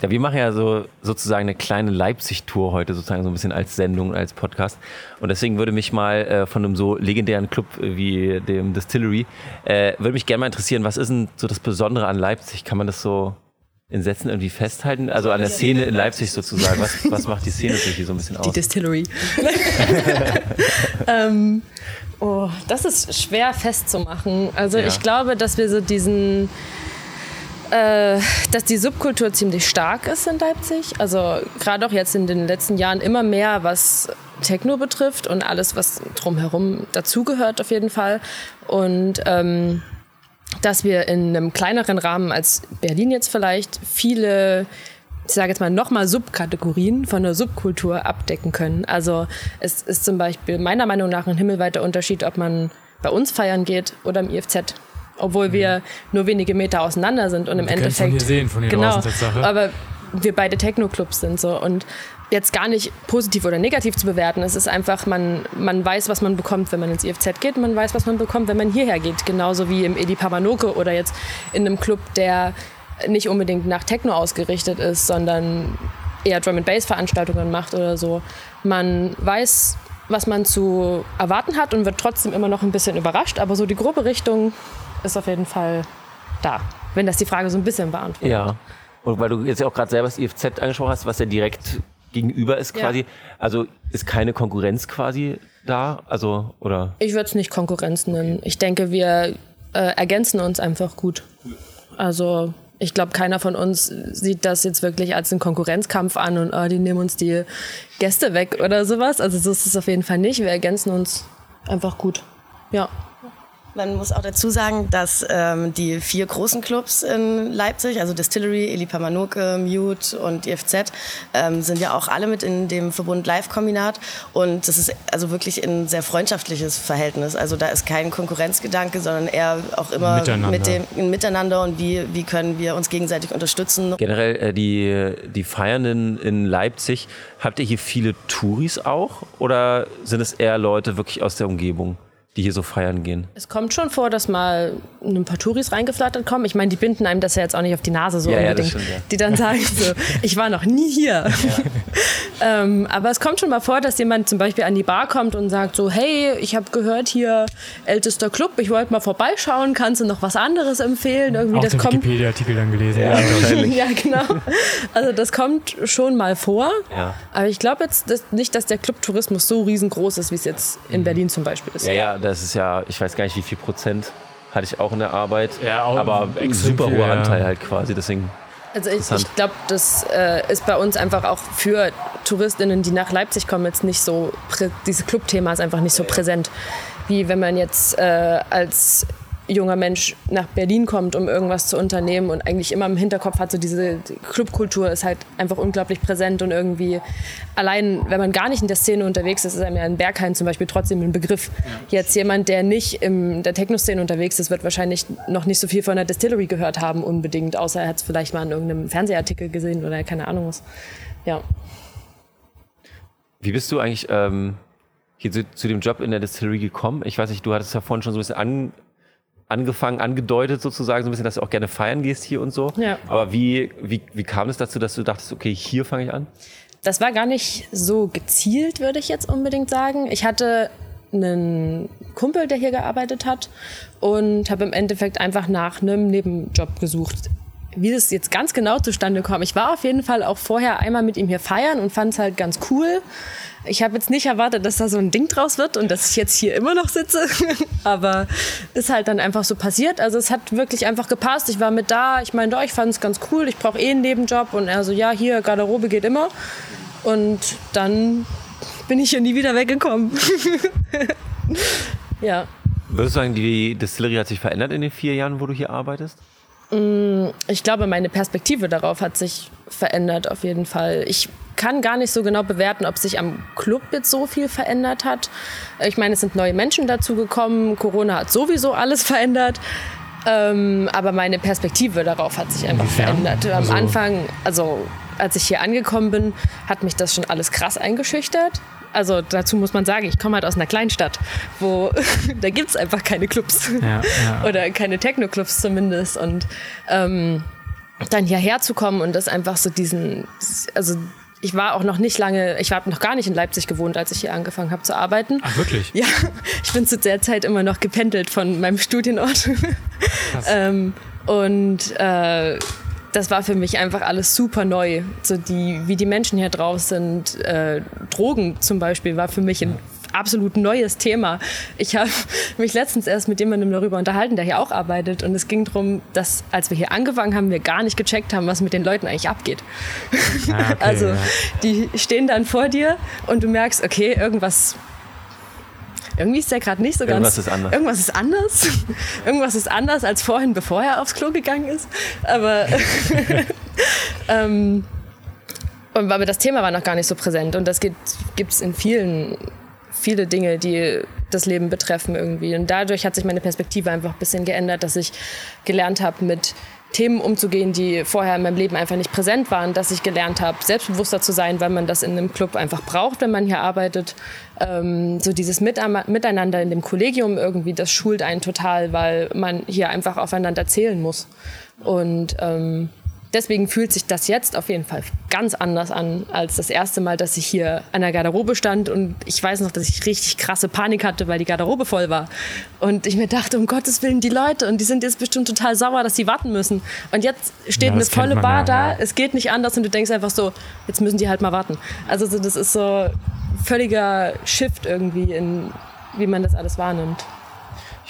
Ja, wir machen ja so sozusagen eine kleine Leipzig-Tour heute, sozusagen so ein bisschen als Sendung, als Podcast. Und deswegen würde mich mal äh, von einem so legendären Club wie dem Distillery, äh, würde mich gerne mal interessieren, was ist denn so das Besondere an Leipzig? Kann man das so in Sätzen irgendwie festhalten? Also an der Szene in Leipzig sozusagen. Was, was macht die Szene natürlich so ein bisschen aus? Die Distillery. (laughs) ähm, oh, das ist schwer festzumachen. Also Ja. ich glaube, dass wir so diesen äh, dass die Subkultur ziemlich stark ist in Leipzig. Also gerade auch jetzt in den letzten Jahren immer mehr, was Techno betrifft und alles, was drumherum dazugehört auf jeden Fall. Und ähm, dass wir in einem kleineren Rahmen als Berlin jetzt vielleicht viele ich sage jetzt mal nochmal Subkategorien von der Subkultur abdecken können. Also es ist zum Beispiel meiner Meinung nach ein himmelweiter Unterschied, ob man bei uns feiern geht oder im IFZ. Obwohl wir nur wenige Meter auseinander sind und im Mhm. Wir können von Endeffekt. hier sehen, von hier genau, draußen, Tatsache. aber wir beide Techno-Clubs sind so und jetzt gar nicht positiv oder negativ zu bewerten. Es ist einfach, man, man weiß, was man bekommt, wenn man ins IFZ geht, man weiß, was man bekommt, wenn man hierher geht. Genauso wie im Edi Pamanoke oder jetzt in einem Club, der nicht unbedingt nach Techno ausgerichtet ist, sondern eher Drum and Bass Veranstaltungen macht oder so. Man weiß, was man zu erwarten hat und wird trotzdem immer noch ein bisschen überrascht, aber so die grobe Richtung ist auf jeden Fall da. Wenn das die Frage so ein bisschen beantwortet. Ja. Und weil du jetzt ja auch gerade selber das IFZ angesprochen hast, was ja direkt gegenüber ist Ja. quasi. Also ist keine Konkurrenz quasi da? Also, oder? Ich würde es nicht Konkurrenz nennen. Ich denke, wir äh, ergänzen uns einfach gut. Also ich glaube, keiner von uns sieht das jetzt wirklich als einen Konkurrenzkampf an und oh, die nehmen uns die Gäste weg oder sowas. Also so ist es auf jeden Fall nicht. Wir ergänzen uns einfach gut. Ja. Man muss auch dazu sagen, dass ähm, die vier großen Clubs in Leipzig, also Distillery, Eli Pamanoke, Mute und IFZ, ähm, sind ja auch alle mit in dem Verbund Live-Kombinat. Und das ist also wirklich ein sehr freundschaftliches Verhältnis. Also da ist kein Konkurrenzgedanke, sondern eher auch immer Miteinander. mit dem ein Miteinander und wie, wie können wir uns gegenseitig unterstützen. Generell äh, die, die Feiernden in Leipzig, habt ihr hier viele Touris auch? Oder sind es eher Leute wirklich aus der Umgebung, die hier so feiern gehen? Es kommt schon vor, dass mal ein paar Touris reingeflattert kommen. Ich meine, die binden einem das ja jetzt auch nicht auf die Nase so Ja, ja, unbedingt. stimmt, ja. Die dann sagen so, ich war noch nie hier. (laughs) ähm, aber es kommt schon mal vor, dass jemand zum Beispiel an die Bar kommt und sagt so, hey, ich habe gehört hier ältester Club, ich wollte mal vorbeischauen, kannst du noch was anderes empfehlen? Irgendwie Auch das den. Wikipedia-Artikel dann gelesen. Ja, ja, genau. Also das kommt schon mal vor. Ja. Aber ich glaube jetzt dass, nicht, dass der Clubtourismus so riesengroß ist, wie es jetzt in Berlin zum Beispiel ist. Ja, ja, das ist ja, ich weiß gar nicht, wie viel Prozent hatte ich auch in der Arbeit. Ja, auch aber ein extrem super hoher ja. Anteil halt quasi. Deswegen, Also ich, ich glaube, das äh, ist bei uns einfach auch für Touristinnen, die nach Leipzig kommen, jetzt nicht so, dieses Clubthema ist einfach nicht so präsent, wie wenn man jetzt äh, als junger Mensch nach Berlin kommt, um irgendwas zu unternehmen und eigentlich immer im Hinterkopf hat, so diese Clubkultur ist halt einfach unglaublich präsent und irgendwie allein, wenn man gar nicht in der Szene unterwegs ist, ist einem ja in Berghain zum Beispiel trotzdem ein Begriff. Jetzt jemand, der nicht in der Techno-Szene unterwegs ist, wird wahrscheinlich noch nicht so viel von der Distillery gehört haben unbedingt, außer er hat es vielleicht mal in irgendeinem Fernsehartikel gesehen oder keine Ahnung was. Ja. wie bist du eigentlich ähm, hier zu, zu dem Job in der Distillery gekommen? Ich weiß nicht, du hattest ja vorhin schon so ein bisschen an, angefangen, angedeutet sozusagen, so ein bisschen, dass du auch gerne feiern gehst hier und so. Ja. Aber wie, wie, wie kam es dazu, dass du dachtest, okay, hier fange ich an? Das war gar nicht so gezielt, würde ich jetzt unbedingt sagen. Ich hatte einen Kumpel, der hier gearbeitet hat und habe im Endeffekt einfach nach einem Nebenjob gesucht. Wie das jetzt ganz genau zustande kam, ich war auf jeden Fall auch vorher einmal mit ihm hier feiern und fand es halt ganz cool. Ich habe jetzt nicht erwartet, dass da so ein Ding draus wird und dass ich jetzt hier immer noch sitze, (laughs) aber ist halt dann einfach so passiert. Also es hat wirklich einfach gepasst. Ich war mit da, ich meinte, oh, ich fand es ganz cool, ich brauche eh einen Nebenjob und er so, ja, hier, Garderobe geht immer. Und dann bin ich hier nie wieder weggekommen. (laughs) ja. Würdest du sagen, die Distillery hat sich verändert in den vier Jahren, wo du hier arbeitest? Ich glaube, meine Perspektive darauf hat sich verändert auf jeden Fall. Ich kann gar nicht so genau bewerten, ob sich am Club jetzt so viel verändert hat. Ich meine, es sind neue Menschen dazugekommen. Corona hat sowieso alles (laughs) verändert. Ähm, aber meine Perspektive darauf hat sich einfach Inwiefern? verändert. Am Also- Anfang, also als ich hier angekommen bin, hat mich das schon alles krass eingeschüchtert. Also dazu muss man sagen, ich komme halt aus einer Kleinstadt, wo (laughs) da gibt es einfach keine Clubs. Ja, ja. (laughs) Oder keine Techno-Clubs zumindest. Und ähm, dann hierher zu kommen und das einfach so diesen, also ich war auch noch nicht lange, ich habe noch gar nicht in Leipzig gewohnt, als ich hier angefangen habe zu arbeiten. Ach, wirklich? Ja, ich bin zu der Zeit immer noch gependelt von meinem Studienort. (laughs) ähm, und äh, das war für mich einfach alles super neu. So die, wie die Menschen hier drauf sind. Äh, Drogen zum Beispiel war für mich ein absolut neues Thema. Ich habe (laughs) mich letztens erst mit jemandem darüber unterhalten, der hier auch arbeitet. Und es ging darum, dass als wir hier angefangen haben, wir gar nicht gecheckt haben, was mit den Leuten eigentlich abgeht. Ah, okay, (laughs) also ja. die stehen dann vor dir und du merkst, okay, irgendwas irgendwie ist der gerade nicht so ganz. Irgendwas ist anders. Irgendwas ist anders. (laughs) irgendwas ist anders als vorhin, bevor er aufs Klo gegangen ist. Aber, (laughs) ähm, aber das Thema war noch gar nicht so präsent. Und das gibt es in vielen viele Dinge, die das Leben betreffen irgendwie. Und dadurch hat sich meine Perspektive einfach ein bisschen geändert, dass ich gelernt habe, mit Themen umzugehen, die vorher in meinem Leben einfach nicht präsent waren, dass ich gelernt habe, selbstbewusster zu sein, weil man das in einem Club einfach braucht, wenn man hier arbeitet. Ähm, so dieses Miteinander in dem Kollegium irgendwie, das schult einen total, weil man hier einfach aufeinander zählen muss. Und ähm, deswegen fühlt sich das jetzt auf jeden Fall ganz anders an als das erste Mal, dass ich hier an der Garderobe stand. Und ich weiß noch, dass ich richtig krasse Panik hatte, weil die Garderobe voll war. Und ich mir dachte, um Gottes Willen, die Leute, und die sind jetzt bestimmt total sauer, dass sie warten müssen. Und jetzt steht ja, eine volle Bar ja, da, ja. es geht nicht anders und du denkst einfach so, jetzt müssen die halt mal warten. Also das ist so völliger Shift irgendwie in, wie man das alles wahrnimmt.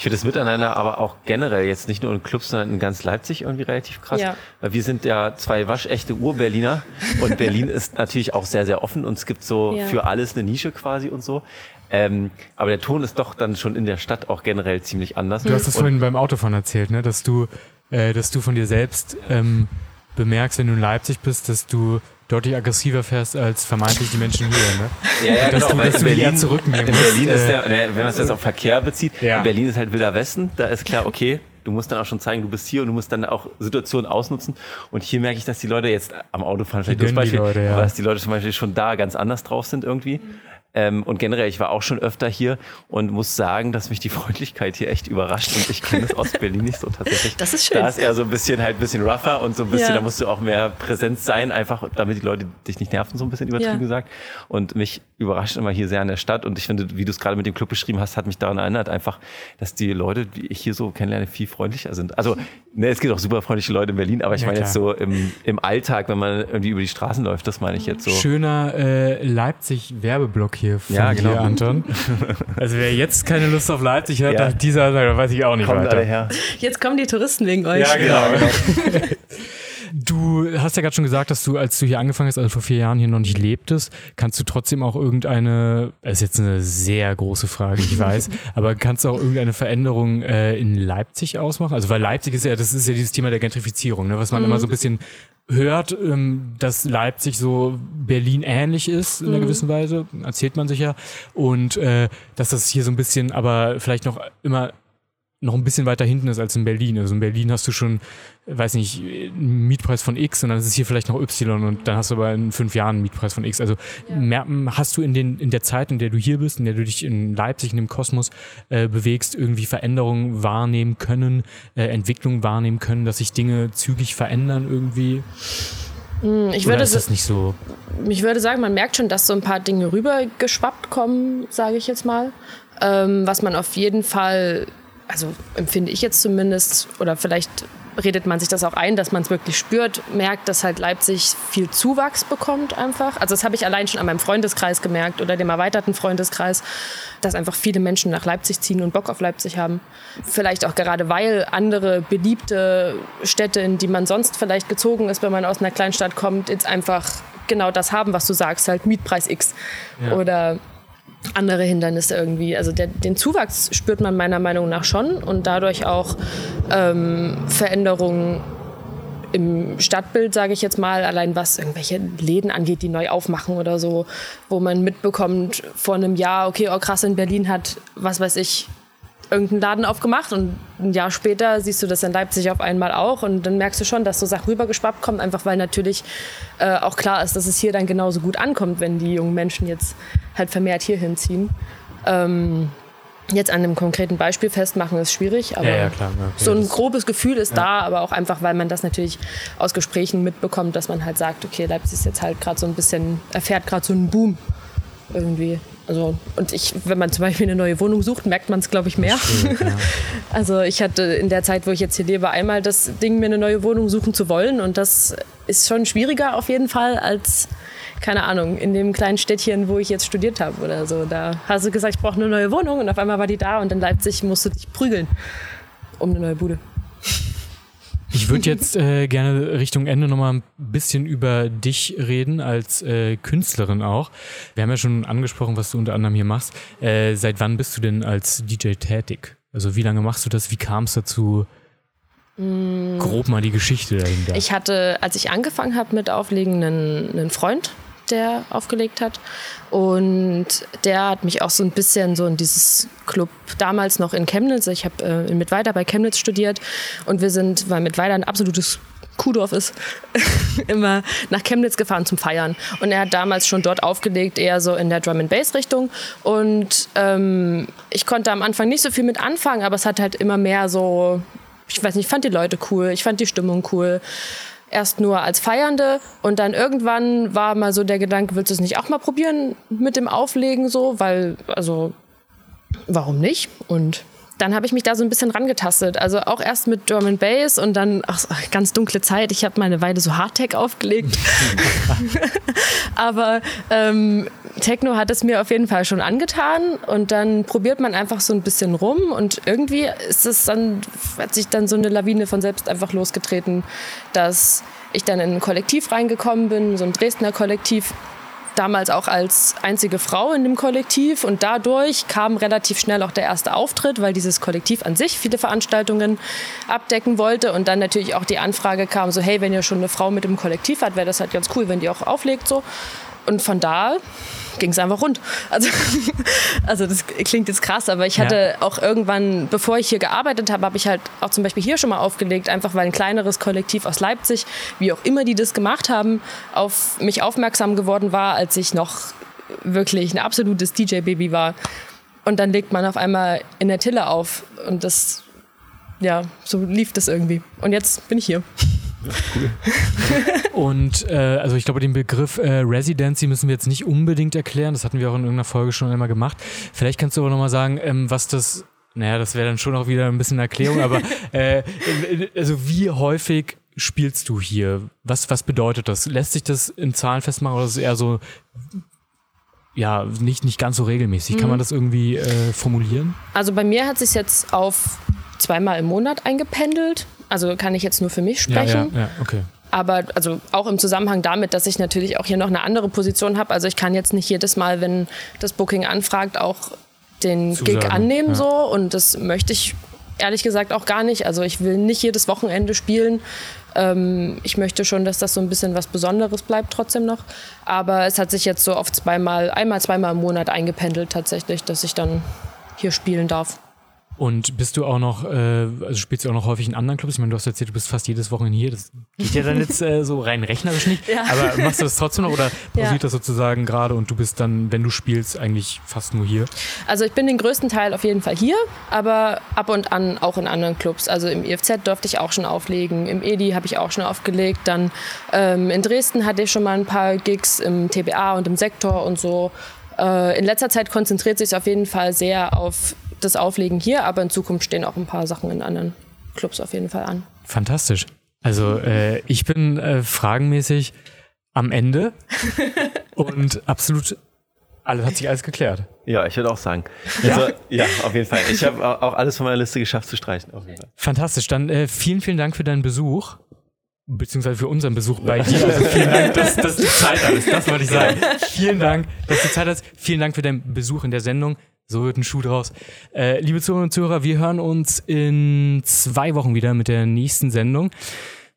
Ich finde das Miteinander aber auch generell jetzt nicht nur in Clubs, sondern in ganz Leipzig irgendwie relativ krass. Ja. Weil wir sind ja zwei waschechte Ur-Berliner und Berlin (laughs) ist natürlich auch sehr, sehr offen und es gibt so ja. für alles eine Nische quasi und so. Ähm, aber der Ton ist doch dann schon in der Stadt auch generell ziemlich anders. Du hast es vorhin beim Autofahren erzählt, ne? dass du, äh, dass du von dir selbst ähm, bemerkst, wenn du in Leipzig bist, dass du deutlich aggressiver fährst als vermeintlich die Menschen hier. Ne? (laughs) Ja, ja, dass genau, du, weil in Berlin, in Berlin ist der, äh, wenn man es jetzt auf Verkehr bezieht, ja. in Berlin ist halt Wilder Westen, da ist klar, okay, du musst dann auch schon zeigen, du bist hier und du musst dann auch Situationen ausnutzen. Und hier merke ich, dass die Leute jetzt am Autofahren vielleicht das Beispiel, Leute, ja. dass die Leute zum Beispiel schon da ganz anders drauf sind irgendwie. Ähm, und generell, ich war auch schon öfter hier und muss sagen, dass mich die Freundlichkeit hier echt überrascht und ich kenne es aus Berlin nicht so tatsächlich. Das ist schön. Da ist eher so ein bisschen halt ein bisschen rougher und so ein bisschen, ja. da musst du auch mehr Präsenz sein, einfach damit die Leute dich nicht nerven, so ein bisschen übertrieben ja. gesagt. Und mich überrascht immer hier sehr an der Stadt und ich finde, wie du es gerade mit dem Club beschrieben hast, hat mich daran erinnert, einfach, dass die Leute, die ich hier so kennenlerne, viel freundlicher sind. Also, ne, es gibt auch super freundliche Leute in Berlin, aber ich ja, meine klar. jetzt so im, im Alltag, wenn man irgendwie über die Straßen läuft, das meine ich jetzt so. Schöner äh, Leipzig-Werbeblock hier von ja, genau. dir, Anton. (laughs) Also wer jetzt keine Lust auf Leipzig hat, ja. nach dieser Seite, weiß ich auch nicht Kommt weiter. Her. Jetzt kommen die Touristen wegen euch. Ja, genau. genau. (laughs) Du hast ja gerade schon gesagt, dass du, als du hier angefangen hast, also vor vier Jahren hier noch nicht lebtest, kannst du trotzdem auch irgendeine, das ist jetzt eine sehr große Frage, ich weiß, (laughs) aber kannst du auch irgendeine Veränderung äh, in Leipzig ausmachen? Also weil Leipzig ist ja, das ist ja dieses Thema der Gentrifizierung, ne, was man mhm. immer so ein bisschen hört, ähm, dass Leipzig so Berlin ähnlich ist in einer mhm. gewissen Weise, erzählt man sich ja. Und äh, dass das hier so ein bisschen, aber vielleicht noch immer noch ein bisschen weiter hinten ist als in Berlin. Also in Berlin hast du schon, weiß nicht, einen Mietpreis von X und dann ist es hier vielleicht noch Y und dann hast du aber in fünf Jahren einen Mietpreis von X. Also ja. hast du in, den, in der Zeit, in der du hier bist, in der du dich in Leipzig, in dem Kosmos äh, bewegst, irgendwie Veränderungen wahrnehmen können, äh, Entwicklungen wahrnehmen können, dass sich Dinge zügig verändern irgendwie? Hm, ich würde, ist das nicht so? Ich würde sagen, man merkt schon, dass so ein paar Dinge rübergeschwappt kommen, sage ich jetzt mal. Ähm, was man auf jeden Fall also empfinde ich jetzt zumindest, oder vielleicht redet man sich das auch ein, dass man es wirklich spürt, merkt, dass halt Leipzig viel Zuwachs bekommt einfach. Also das habe ich allein schon an meinem Freundeskreis gemerkt oder dem erweiterten Freundeskreis, dass einfach viele Menschen nach Leipzig ziehen und Bock auf Leipzig haben. Vielleicht auch gerade, weil andere beliebte Städte, in die man sonst vielleicht gezogen ist, wenn man aus einer Kleinstadt kommt, jetzt einfach genau das haben, was du sagst, halt Mietpreis X. Ja. Oder andere Hindernisse irgendwie. Also der, den Zuwachs spürt man meiner Meinung nach schon und dadurch auch ähm, Veränderungen im Stadtbild, sage ich jetzt mal, allein was irgendwelche Läden angeht, die neu aufmachen oder so, wo man mitbekommt vor einem Jahr, okay, oh krass, in Berlin hat, was weiß ich, irgendeinen Laden aufgemacht und ein Jahr später siehst du das in Leipzig auf einmal auch und dann merkst du schon, dass so Sachen rübergeschwappt kommen, einfach weil natürlich äh, auch klar ist, dass es hier dann genauso gut ankommt, wenn die jungen Menschen jetzt halt vermehrt hier hinziehen. Ähm, Jetzt an einem konkreten Beispiel festmachen ist schwierig, aber Ja, ja, klar. Ja, okay, so ein grobes Gefühl ist da, aber auch einfach, weil man das natürlich aus Gesprächen mitbekommt, dass man halt sagt, okay, Leipzig ist jetzt halt gerade so ein bisschen, erfährt gerade so einen Boom irgendwie. Also, und ich, wenn man zum Beispiel eine neue Wohnung sucht, merkt man es, glaube ich, mehr. (laughs) Also ich hatte in der Zeit, wo ich jetzt hier lebe, einmal das Ding, mir eine neue Wohnung suchen zu wollen. Und das ist schon schwieriger auf jeden Fall als, keine Ahnung, in dem kleinen Städtchen, wo ich jetzt studiert habe oder so. Da hast du gesagt, ich brauche eine neue Wohnung und auf einmal war die da und in Leipzig musst du dich prügeln um eine neue Bude. Ich würde jetzt äh, gerne Richtung Ende nochmal ein bisschen über dich reden, als äh, Künstlerin auch. Wir haben ja schon angesprochen, was du unter anderem hier machst. Äh, seit wann bist du denn als DJ tätig? Also wie lange machst du das? Wie kam es dazu? Grob mal die Geschichte dahinter. Ich hatte, als ich angefangen habe mit Auflegen, einen, einen Freund, der aufgelegt hat. Und der hat mich auch so ein bisschen so in dieses Club damals noch in Chemnitz. Ich habe äh, in Mittweida bei Chemnitz studiert und wir sind, weil Mittweida ein absolutes Kuhdorf ist, (laughs) immer nach Chemnitz gefahren zum Feiern. Und er hat damals schon dort aufgelegt, eher so in der Drum and Bass Richtung. Und ähm, ich konnte am Anfang nicht so viel mit anfangen, aber es hat halt immer mehr so, ich weiß nicht, ich fand die Leute cool, ich fand die Stimmung cool erst nur als Feiernde und dann irgendwann war mal so der Gedanke, willst du es nicht auch mal probieren mit dem Auflegen so, weil, also, warum nicht? Und dann habe ich mich da so ein bisschen rangetastet. Also auch erst mit Drum and Bass und dann, ach, ganz dunkle Zeit. Ich habe meine Weile so Hardtech aufgelegt. (laughs) Aber ähm, Techno hat es mir auf jeden Fall schon angetan und dann probiert man einfach so ein bisschen rum und irgendwie ist es dann, hat sich dann so eine Lawine von selbst einfach losgetreten, dass ich dann in ein Kollektiv reingekommen bin, so ein Dresdner Kollektiv, damals auch als einzige Frau in dem Kollektiv und dadurch kam relativ schnell auch der erste Auftritt, weil dieses Kollektiv an sich viele Veranstaltungen abdecken wollte und dann natürlich auch die Anfrage kam, so hey, wenn ihr schon eine Frau mit dem Kollektiv habt, wäre das halt ganz cool, wenn die auch auflegt so. Und von da ging es einfach rund. Also, (laughs) also das klingt jetzt krass, aber ich hatte auch irgendwann, bevor ich hier gearbeitet habe, habe ich halt auch zum Beispiel hier schon mal aufgelegt, einfach weil ein kleineres Kollektiv aus Leipzig, wie auch immer die das gemacht haben, auf mich aufmerksam geworden war, als ich noch wirklich ein absolutes DJ-Baby war. Und dann legt man auf einmal in der Tille auf und das, ja, so lief das irgendwie. Und jetzt bin ich hier. Und äh, also ich glaube, den Begriff äh, Residency müssen wir jetzt nicht unbedingt erklären. Das hatten wir auch in irgendeiner Folge schon einmal gemacht. Vielleicht kannst du aber nochmal sagen, ähm, was das, naja, das wäre dann schon auch wieder ein bisschen eine Erklärung, aber (laughs) äh, also wie häufig spielst du hier? Was, was bedeutet das? Lässt sich das in Zahlen festmachen oder ist es eher so, ja, nicht, nicht ganz so regelmäßig? Kann man das irgendwie äh, formulieren? Also bei mir hat sich jetzt auf zweimal im Monat eingependelt. Also kann ich jetzt nur für mich sprechen. Ja, ja, ja, okay. Aber also auch im Zusammenhang damit, dass ich natürlich auch hier noch eine andere Position habe. Also ich kann jetzt nicht jedes Mal, wenn das Booking anfragt, auch den Zusagen, Gig annehmen ja. so. Und das möchte ich ehrlich gesagt auch gar nicht. Also ich will nicht jedes Wochenende spielen. Ähm, ich möchte schon, dass das so ein bisschen was Besonderes bleibt trotzdem noch. Aber es hat sich jetzt so oft zweimal, einmal, zweimal im Monat eingependelt tatsächlich, dass ich dann hier spielen darf. Und bist du auch noch, äh, also spielst du auch noch häufig in anderen Clubs? Ich meine, du hast erzählt, du bist fast jedes Wochenende hier. Das geht ja dann (laughs) jetzt äh, so rein rechnerisch nicht. Ja. Aber machst du das trotzdem noch oder Ja. pausiert das sozusagen gerade und du bist dann, wenn du spielst, eigentlich fast nur hier? Also ich bin den größten Teil auf jeden Fall hier, aber ab und an auch in anderen Clubs. Also im IFZ durfte ich auch schon auflegen, im EDI habe ich auch schon aufgelegt. Dann ähm, in Dresden hatte ich schon mal ein paar Gigs im TBA und im Sektor und so. Äh, in letzter Zeit konzentriert sich auf jeden Fall sehr auf das Auflegen hier, aber in Zukunft stehen auch ein paar Sachen in anderen Clubs auf jeden Fall an. Fantastisch. Also äh, ich bin äh, fragenmäßig am Ende (laughs) und absolut, alles hat sich alles geklärt. Ja, ich würde auch sagen. Also, ja, auf jeden Fall. Ich habe auch alles von meiner Liste geschafft zu streichen. Auf jeden Fall. Fantastisch. Dann äh, vielen, vielen Dank für deinen Besuch. Beziehungsweise für unseren Besuch bei (laughs) dir. Also vielen Dank, dass, dass du Zeit hattest. Das wollte ich sagen. Vielen Dank, dass du Zeit hast. Vielen Dank für deinen Besuch in der Sendung. So wird ein Schuh draus. Äh, liebe Zuhörerinnen und Zuhörer, wir hören uns in zwei Wochen wieder mit der nächsten Sendung.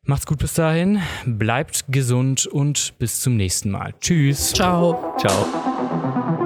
Macht's gut bis dahin, bleibt gesund und bis zum nächsten Mal. Tschüss. Ciao. Ciao.